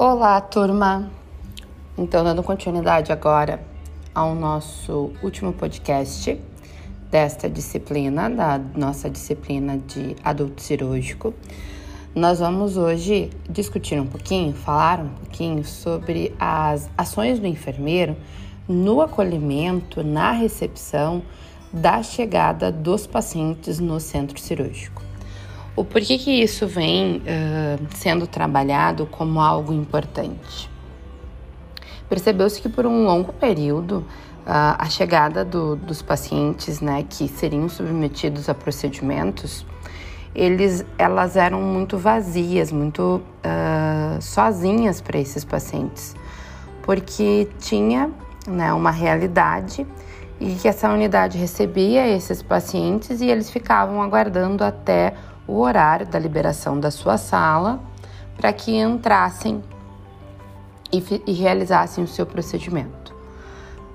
Olá, turma! Então, dando continuidade agora ao nosso último podcast desta disciplina, da nossa disciplina de adulto cirúrgico, nós vamos hoje discutir um pouquinho, falar um pouquinho sobre as ações do enfermeiro no acolhimento, na recepção da chegada dos pacientes no centro cirúrgico. O porquê que isso vem uh, sendo trabalhado como algo importante? Percebeu-se que por um longo período uh, a chegada do, dos pacientes, né, que seriam submetidos a procedimentos, eles, elas eram muito vazias, muito uh, sozinhas para esses pacientes, porque tinha né, uma realidade e que essa unidade recebia esses pacientes e eles ficavam aguardando até o horário da liberação da sua sala para que entrassem e, e, realizassem o seu procedimento.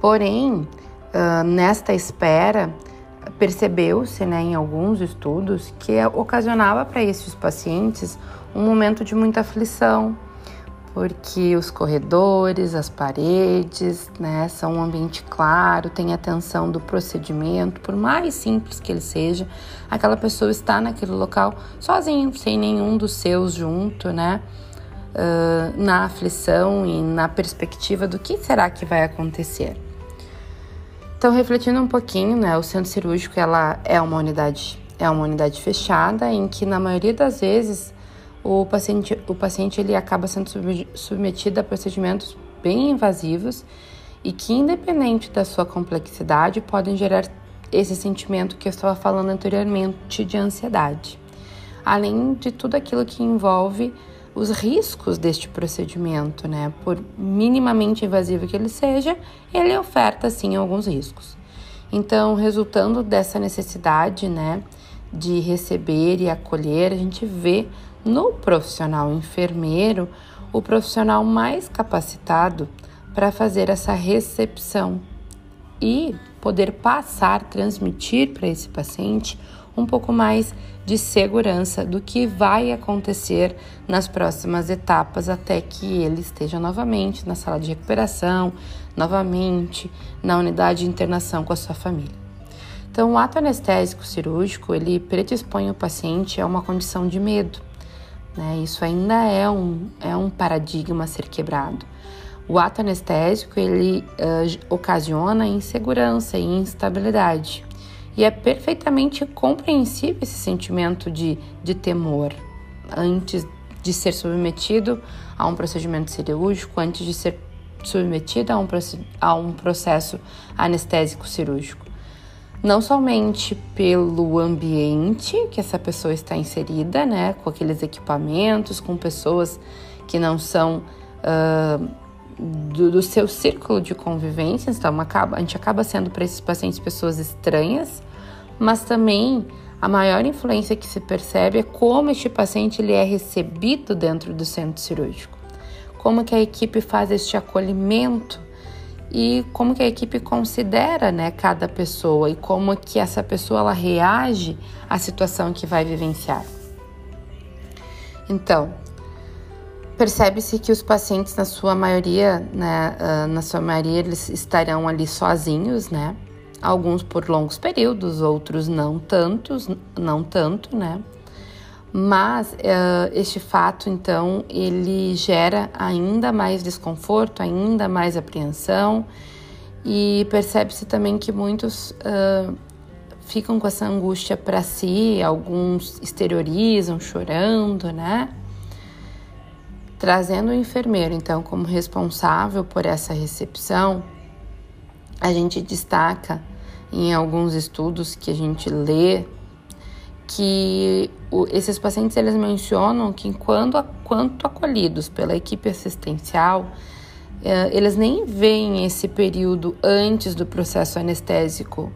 Porém, uh, nesta espera, percebeu-se né, em alguns estudos que ocasionava para esses pacientes um momento de muita aflição, porque os corredores, as paredes, né, são um ambiente claro, tem atenção do procedimento, por mais simples que ele seja, aquela pessoa está naquele local sozinho, sem nenhum dos seus junto, né, uh, na aflição e na perspectiva do que será que vai acontecer. Então, refletindo um pouquinho, né, o centro cirúrgico ela é uma unidade é uma unidade fechada em que na maioria das vezes o paciente, o paciente ele acaba sendo submetido a procedimentos bem invasivos e que, independente da sua complexidade, podem gerar esse sentimento que eu estava falando anteriormente de ansiedade. Além de tudo aquilo que envolve os riscos deste procedimento, né? Por minimamente invasivo que ele seja, ele oferta sim alguns riscos. Então, resultando dessa necessidade, né, de receber e acolher, a gente vê no profissional enfermeiro o profissional mais capacitado para fazer essa recepção e poder passar, transmitir para esse paciente um pouco mais de segurança do que vai acontecer nas próximas etapas até que ele esteja novamente na sala de recuperação, novamente na unidade de internação com a sua família. Então, o ato anestésico cirúrgico, ele predispõe o paciente a uma condição de medo. Né? Isso ainda é um, é um paradigma a ser quebrado. O ato anestésico, ele uh, ocasiona insegurança e instabilidade. E é perfeitamente compreensível esse sentimento de, de temor antes de ser submetido a um procedimento cirúrgico, antes de ser submetido a um, a um processo anestésico cirúrgico não somente pelo ambiente que essa pessoa está inserida, né, com aqueles equipamentos, com pessoas que não são uh, do, do, seu círculo de convivência, então acaba, a gente acaba sendo para esses pacientes pessoas estranhas, mas também a maior influência que se percebe é como este paciente ele é recebido dentro do centro cirúrgico, como que a equipe faz este acolhimento e como que a equipe considera né, cada pessoa e como que essa pessoa ela reage à situação que vai vivenciar. Então, percebe-se que os pacientes, na sua maioria, né, uh, na sua maioria, eles estarão ali sozinhos, né? Alguns por longos períodos, outros não tantos, não tanto, né? Mas uh, este fato, então, ele gera ainda mais desconforto, ainda mais apreensão, e percebe-se também que muitos uh, ficam com essa angústia para si, alguns exteriorizam, chorando, né? Trazendo o enfermeiro, então, como responsável por essa recepção, a gente destaca em alguns estudos que a gente lê que o, esses pacientes eles mencionam que enquanto quanto acolhidos pela equipe assistencial, eh, eles nem veem esse período antes do processo anestésico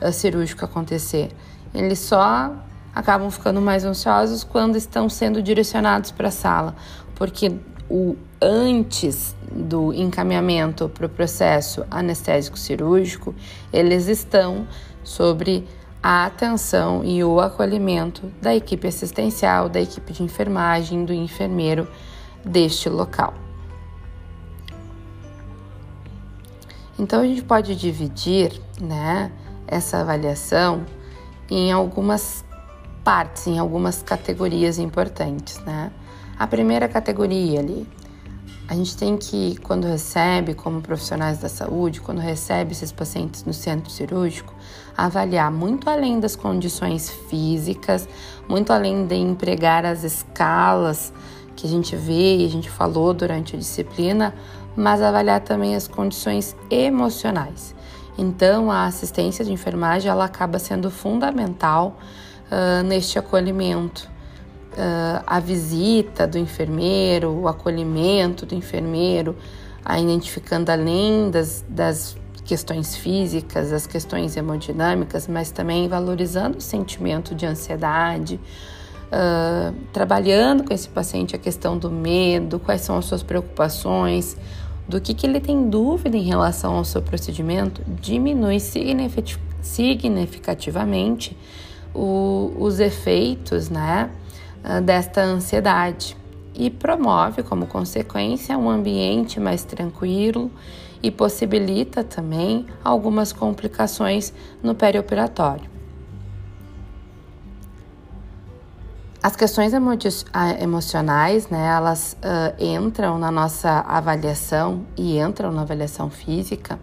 eh, cirúrgico acontecer. Eles só acabam ficando mais ansiosos quando estão sendo direcionados para a sala, porque o antes do encaminhamento para o processo anestésico cirúrgico, eles estão sobre a atenção e o acolhimento da equipe assistencial, da equipe de enfermagem, do enfermeiro deste local. Então a gente pode dividir, né, essa avaliação em algumas partes, em algumas categorias importantes, né? A primeira categoria ali a gente tem que, quando recebe, como profissionais da saúde, quando recebe esses pacientes no centro cirúrgico, avaliar muito além das condições físicas, muito além de empregar as escalas que a gente vê e a gente falou durante a disciplina, mas avaliar também as condições emocionais. Então, a assistência de enfermagem ela acaba sendo fundamental uh, neste acolhimento. Uh, a visita do enfermeiro, o acolhimento do enfermeiro, a identificando além das, das questões físicas, as questões hemodinâmicas, mas também valorizando o sentimento de ansiedade, uh, trabalhando com esse paciente a questão do medo, quais são as suas preocupações, do que, que ele tem dúvida em relação ao seu procedimento, diminui significativamente o, os efeitos né, desta ansiedade e promove, como consequência, um ambiente mais tranquilo e possibilita também algumas complicações no perioperatório. As questões emo emocionais, né, elas uh, entram na nossa avaliação e entram na avaliação física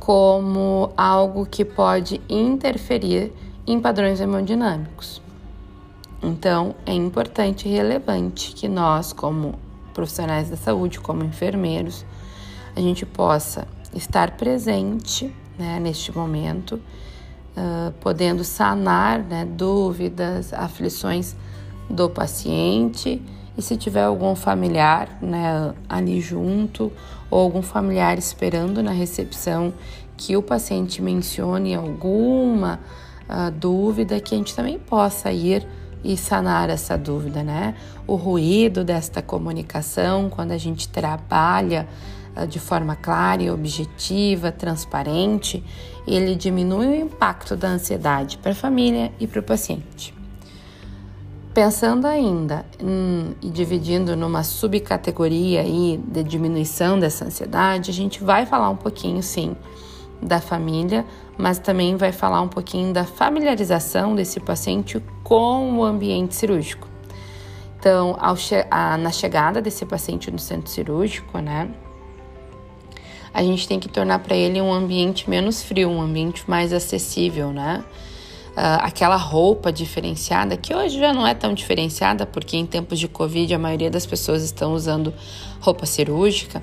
como algo que pode interferir em padrões hemodinâmicos. Então, é importante e relevante que nós, como profissionais da saúde, como enfermeiros, a gente possa estar presente né, neste momento, uh, podendo sanar né, dúvidas, aflições do paciente. E se tiver algum familiar né, ali junto ou algum familiar esperando na recepção que o paciente mencione alguma uh, dúvida, que a gente também possa ir e sanar essa dúvida, né? O ruído desta comunicação, quando a gente trabalha uh, de forma clara e objetiva, transparente, ele diminui o impacto da ansiedade para a família e para o paciente. Pensando ainda em, e dividindo numa subcategoria aí de diminuição dessa ansiedade, a gente vai falar um pouquinho, sim, da família, mas também vai falar um pouquinho da familiarização desse paciente com o ambiente cirúrgico. Então, che a, na chegada desse paciente no centro cirúrgico, né, a gente tem que tornar para ele um ambiente menos frio, um ambiente mais acessível, né? uh, aquela roupa diferenciada, que hoje já não é tão diferenciada, porque em tempos de Covid a maioria das pessoas estão usando roupa cirúrgica,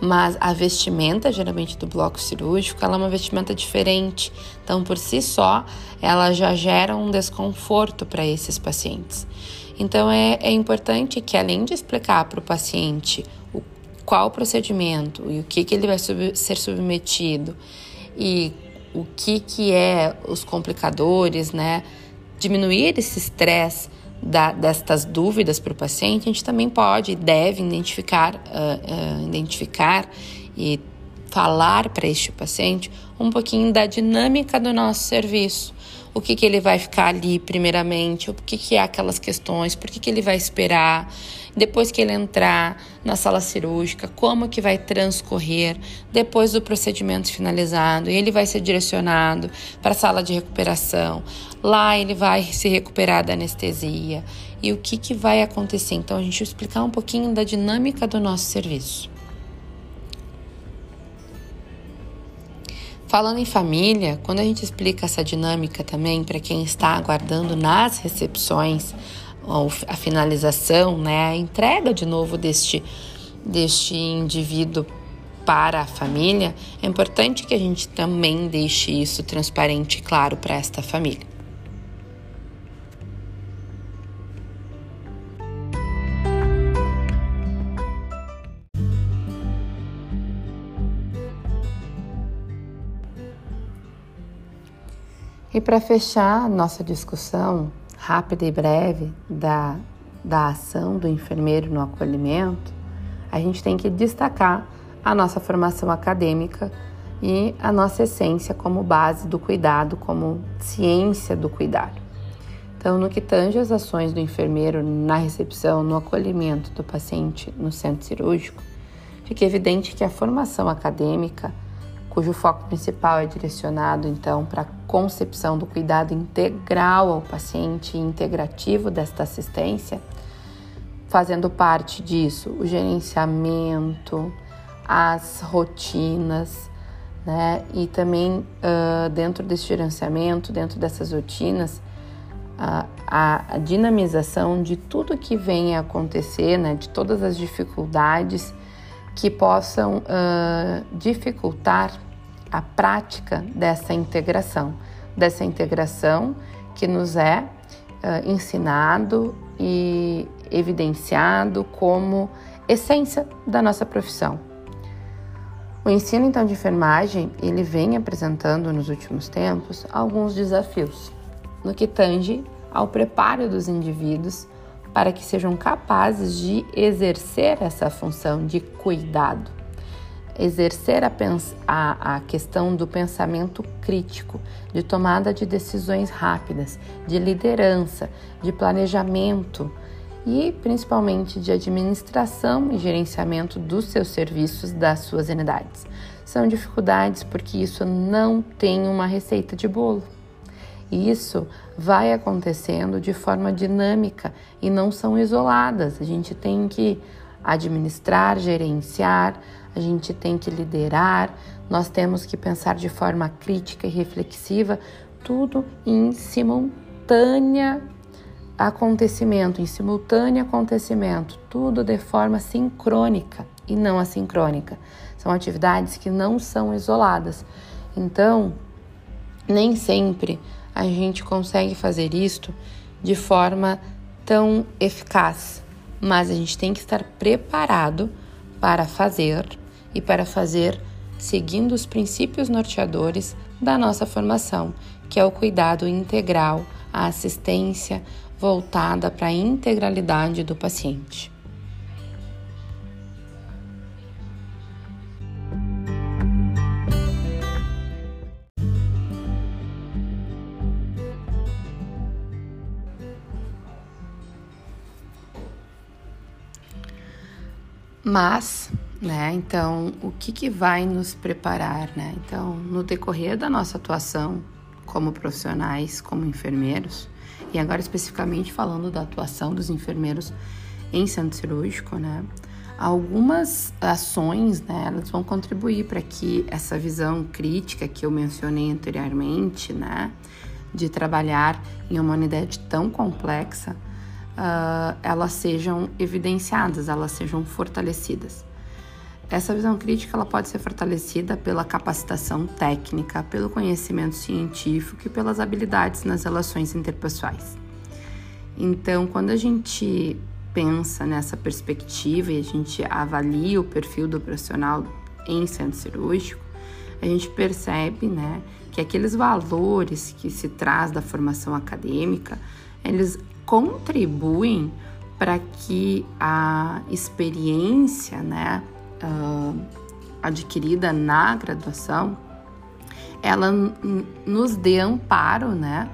mas a vestimenta, geralmente do bloco cirúrgico, ela é uma vestimenta diferente. Então, por si só, ela já gera um desconforto para esses pacientes. Então, é, é importante que, além de explicar para o paciente o, qual o procedimento e o que, que ele vai sub, ser submetido e o que, que é os complicadores, né? Diminuir esse estresse da, destas dúvidas para o paciente, a gente também pode e deve identificar, uh, uh, identificar e falar para este paciente um pouquinho da dinâmica do nosso serviço. O que, que ele vai ficar ali primeiramente, o que, que é aquelas questões, por que, que ele vai esperar, depois que ele entrar na sala cirúrgica, como que vai transcorrer depois do procedimento finalizado. Ele vai ser direcionado para a sala de recuperação. Lá ele vai se recuperar da anestesia e o que, que vai acontecer. Então a gente vai explicar um pouquinho da dinâmica do nosso serviço. Falando em família, quando a gente explica essa dinâmica também para quem está aguardando nas recepções, a finalização, né, a entrega de novo deste, deste indivíduo para a família, é importante que a gente também deixe isso transparente e claro para esta família. E para fechar nossa discussão, rápida e breve da, da ação do enfermeiro no acolhimento, a gente tem que destacar a nossa formação acadêmica e a nossa essência como base do cuidado, como ciência do cuidado. Então, no que tange as ações do enfermeiro na recepção, no acolhimento do paciente no centro cirúrgico, fica evidente que a formação acadêmica cujo foco principal é direcionado então para a concepção do cuidado integral ao paciente e integrativo desta assistência, fazendo parte disso o gerenciamento, as rotinas, né? E também uh, dentro desse gerenciamento, dentro dessas rotinas, a, a, dinamização de tudo que vem a acontecer, né? De todas as dificuldades que possam uh, dificultar a prática dessa integração, dessa integração que nos é uh, ensinado e evidenciado como essência da nossa profissão. O ensino então de enfermagem, ele vem apresentando nos últimos tempos alguns desafios no que tange ao preparo dos indivíduos para que sejam capazes de exercer essa função de cuidado, exercer a, a, a, questão do pensamento crítico, de tomada de decisões rápidas, de liderança, de planejamento e principalmente de administração e gerenciamento dos seus serviços das suas unidades. São dificuldades porque isso não tem uma receita de bolo. Isso vai acontecendo de forma dinâmica e não são isoladas. A gente tem que administrar, gerenciar, a gente tem que liderar, nós temos que pensar de forma crítica e reflexiva, tudo em simultânea acontecimento, em simultâneo acontecimento, tudo de forma sincrônica e não assincrônica. São atividades que não são isoladas. Então, nem sempre a gente consegue fazer isto de forma tão eficaz, mas a gente tem que estar preparado para fazer e para fazer seguindo os princípios norteadores da nossa formação, que é o cuidado integral, a assistência voltada para a integralidade do paciente. Mas, né, então, o que, que vai nos preparar, né? Então, no decorrer da nossa atuação como profissionais, como enfermeiros, e agora especificamente falando da atuação dos enfermeiros em centro cirúrgico, né? Algumas ações, né, elas vão contribuir para que essa visão crítica que eu mencionei anteriormente, né, de trabalhar em uma unidade tão complexa, uh, elas sejam evidenciadas, elas sejam fortalecidas. Essa visão crítica ela pode ser fortalecida pela capacitação técnica, pelo conhecimento científico e pelas habilidades nas relações interpessoais. Então, quando a gente pensa nessa perspectiva e a gente avalia o perfil do profissional em centro cirúrgico, a gente percebe, né, que aqueles valores que se traz da formação acadêmica, eles contribuem para que a experiência né, uh, adquirida na graduação ela nos dê amparo né,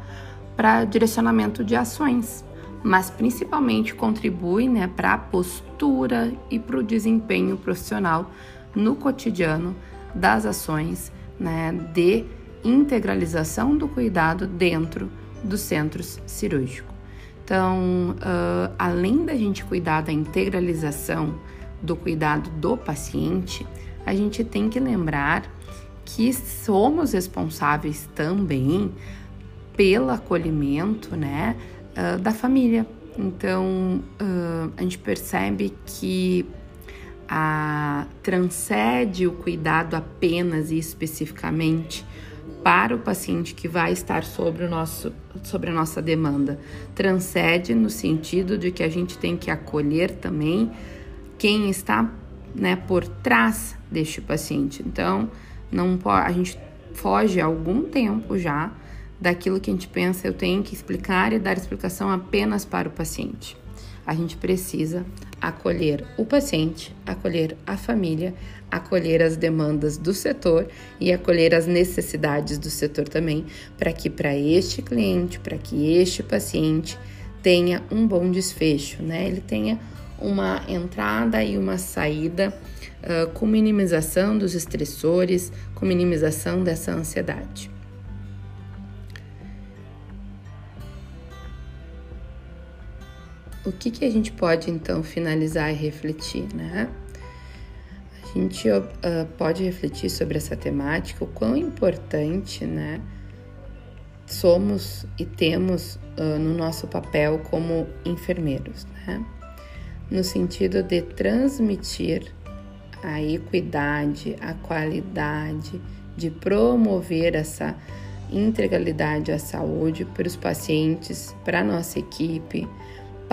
para direcionamento de ações, mas principalmente contribui né, para a postura e para o desempenho profissional no cotidiano das ações né, de integralização do cuidado dentro dos centros cirúrgicos. Então, uh, além da gente cuidar da integralização do cuidado do paciente, a gente tem que lembrar que somos responsáveis também pelo acolhimento, né, uh, da família. Então, uh, a gente percebe que a, transcende o cuidado apenas e especificamente para o paciente que vai estar sobre, o nosso, sobre a nossa demanda. Transcende no sentido de que a gente tem que acolher também quem está né, por trás deste paciente. Então, não a gente foge há algum tempo já daquilo que a gente pensa, eu tenho que explicar e dar explicação apenas para o paciente. A gente precisa acolher o paciente, acolher a família, acolher as demandas do setor e acolher as necessidades do setor também, para que para este cliente, para que este paciente tenha um bom desfecho, né? Ele tenha uma entrada e uma saída uh, com minimização dos estressores, com minimização dessa ansiedade. O que, que a gente pode então finalizar e refletir, né? A gente uh, pode refletir sobre essa temática, o quão importante, né? Somos e temos uh, no nosso papel como enfermeiros, né? No sentido de transmitir a equidade, a qualidade, de promover essa integralidade à saúde para os pacientes, para a nossa equipe,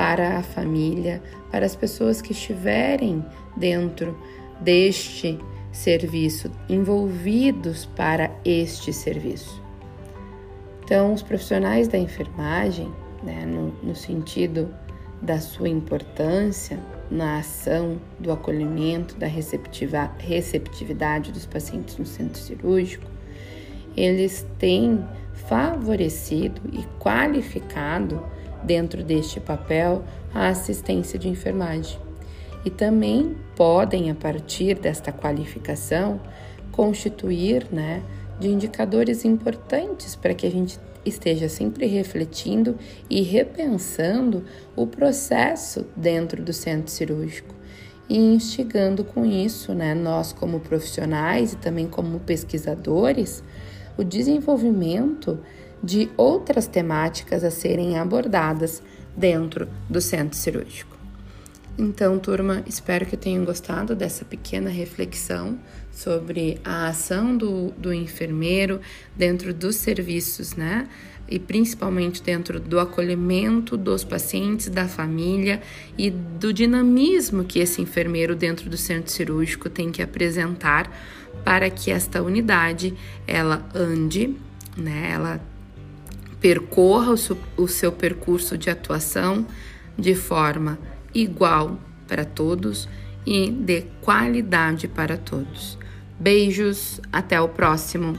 para a família, para as pessoas que estiverem dentro deste serviço, envolvidos para este serviço. Então, os profissionais da enfermagem, né, no, no sentido da sua importância na ação do acolhimento, da receptiva, receptividade dos pacientes no centro cirúrgico, eles têm favorecido e qualificado dentro deste papel a assistência de enfermagem. E também podem, a partir desta qualificação, constituir né, de indicadores importantes para que a gente esteja sempre refletindo e repensando o processo dentro do centro cirúrgico e instigando com isso, né, nós como profissionais e também como pesquisadores, o desenvolvimento de outras temáticas a serem abordadas dentro do centro cirúrgico. Então, turma, espero que tenham gostado dessa pequena reflexão sobre a ação do, do enfermeiro dentro dos serviços, né? E principalmente dentro do acolhimento dos pacientes, da família e do dinamismo que esse enfermeiro dentro do centro cirúrgico tem que apresentar para que esta unidade ela ande, né? Ela percorra o seu, o seu percurso de atuação de forma igual para todos e de qualidade para todos. Beijos, até o próximo